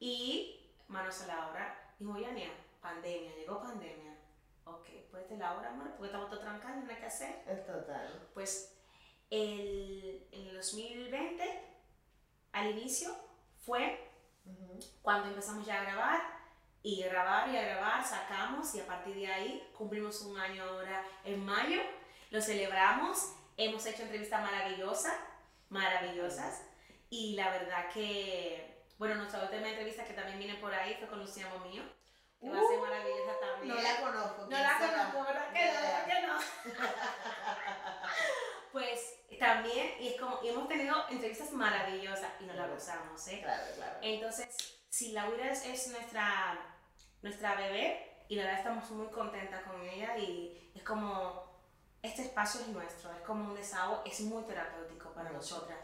B: Y manos a la obra. Dijo, Yania, pandemia, llegó pandemia. Ok, pues de la obra, amor, porque estamos todos trancados, no hay que hacer.
A: Es total.
B: Pues el, en el 2020, al inicio, fue
A: Ujú.
B: cuando empezamos ya a grabar y grabar y a grabar, sacamos y a partir de ahí cumplimos un año ahora en mayo, lo celebramos, hemos hecho entrevistas maravillosas, maravillosas y la verdad que Bueno, nuestra última entrevista que también viene por ahí fue con Lucía Momillo, que va a ser
A: Uh,
B: maravillosa también.
A: No la conozco.
B: No
A: ¿quién
B: la conozco, ¿verdad que no? ¿Verdad que no? pues también, y es como, y hemos tenido entrevistas maravillosas y nos la gozamos, ¿eh?
A: Claro, claro.
B: Entonces, si Laura es, es nuestra, nuestra bebé y la verdad estamos muy contentas con ella y es como, este espacio es nuestro, es como un desahogo, es muy terapéutico para
A: Mucho.
B: nosotras.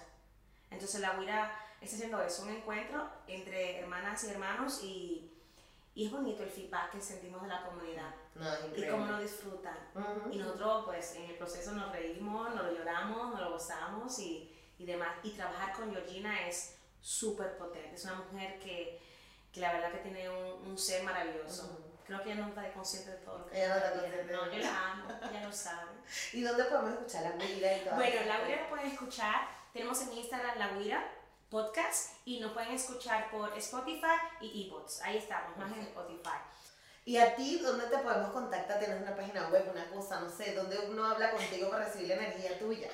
B: Entonces la Laura está haciendo eso, un encuentro entre hermanas y hermanos y, y es bonito el feedback que sentimos de la comunidad
A: No,
B: y cómo lo disfrutan.
A: Ujú.
B: Y nosotros, pues, en el proceso nos reímos, nos lo lloramos, nos lo gozamos y, y demás. Y trabajar con Georgina es súper potente. Es una mujer que, que la verdad que tiene un, un ser maravilloso. Creo que ella no está consciente de todo lo que
A: Ella no está
B: No, yo la amo, ella lo sabe.
A: ¿Y dónde podemos escuchar la Guira y todo?
B: Bueno, la Guira la pueden escuchar. Tenemos en Instagram la Guira podcast y nos pueden escuchar por Spotify y eBooks. Ahí estamos, más en Spotify.
A: ¿Y a ti dónde te podemos contactar? ¿Tienes una página web, una cosa, no sé, donde uno habla contigo para recibir la energía tuya?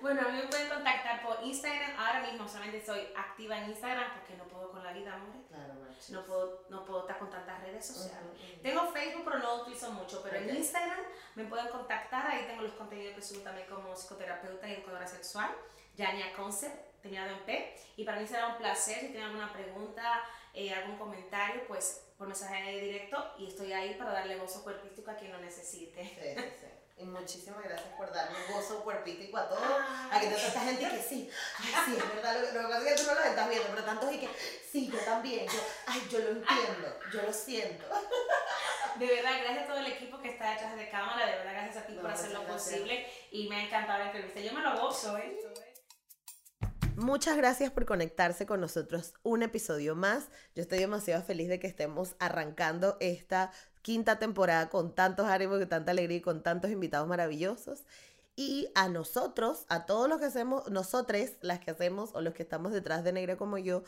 B: Bueno, a mí me pueden contactar por Instagram. Ahora mismo solamente soy activa en Instagram porque no puedo con la vida, amor.
A: Claro, macho.
B: No puedo, no puedo estar con tantas redes sociales. Tengo Facebook, pero no lo utilizo mucho. Pero en Instagram me pueden contactar. Ahí tengo los contenidos que subo también como psicoterapeuta y educadora sexual. Yania Concept, terminado en P. Y para mí será un placer. Si tienen alguna pregunta, eh, algún comentario, pues por mensaje directo. Y estoy ahí para darle gozo cuerpístico a quien lo necesite.
A: Sí, sí, sí. Y muchísimas gracias por darme gozo cuerpítico a todos.
B: Ay.
A: A que toda esta gente que sí, ay, sí, es verdad. Lo que, lo que pasa es que tú no lo estás viendo, pero tantos y que sí, yo también. Yo, ay, yo lo entiendo, yo lo siento.
B: De verdad, gracias a todo el equipo que está detrás de cámara, de verdad, gracias a ti
A: No,
B: por hacer lo
A: muchas gracias.
B: posible y me ha encantado la entrevista. Yo me lo gozo, ¿eh?
A: Muchas gracias por conectarse con nosotros un episodio más. Yo estoy demasiado feliz de que estemos arrancando esta quinta temporada con tantos ánimos, con tanta alegría y con tantos invitados maravillosos. Y a nosotros, a todos los que hacemos, nosotros, las que hacemos o los que estamos detrás de Negra como yo,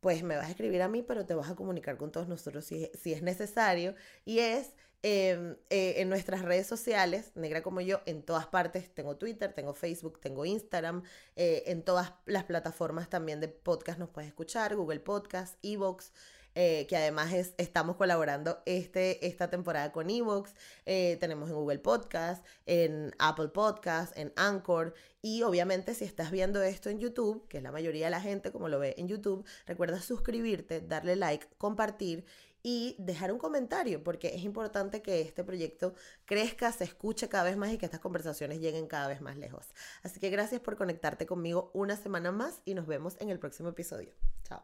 A: pues me vas a escribir a mí, pero te vas a comunicar con todos nosotros si, si es necesario. Y es eh, eh, en nuestras redes sociales, Negra como yo, en todas partes. Tengo Twitter, tengo Facebook, tengo Instagram. eh, en todas las plataformas también de podcast nos puedes escuchar, Google Podcast, Evox. Eh, que además es, estamos colaborando este, esta temporada con Evox. eh, tenemos en Google Podcast, en Apple Podcast, en Anchor. Y obviamente si estás viendo esto en YouTube, que es la mayoría de la gente como lo ve en YouTube, recuerda suscribirte, darle like, compartir y dejar un comentario, porque es importante que este proyecto crezca, se escuche cada vez más y que estas conversaciones lleguen cada vez más lejos. Así que gracias por conectarte conmigo una semana más y nos vemos en el próximo episodio. Chao.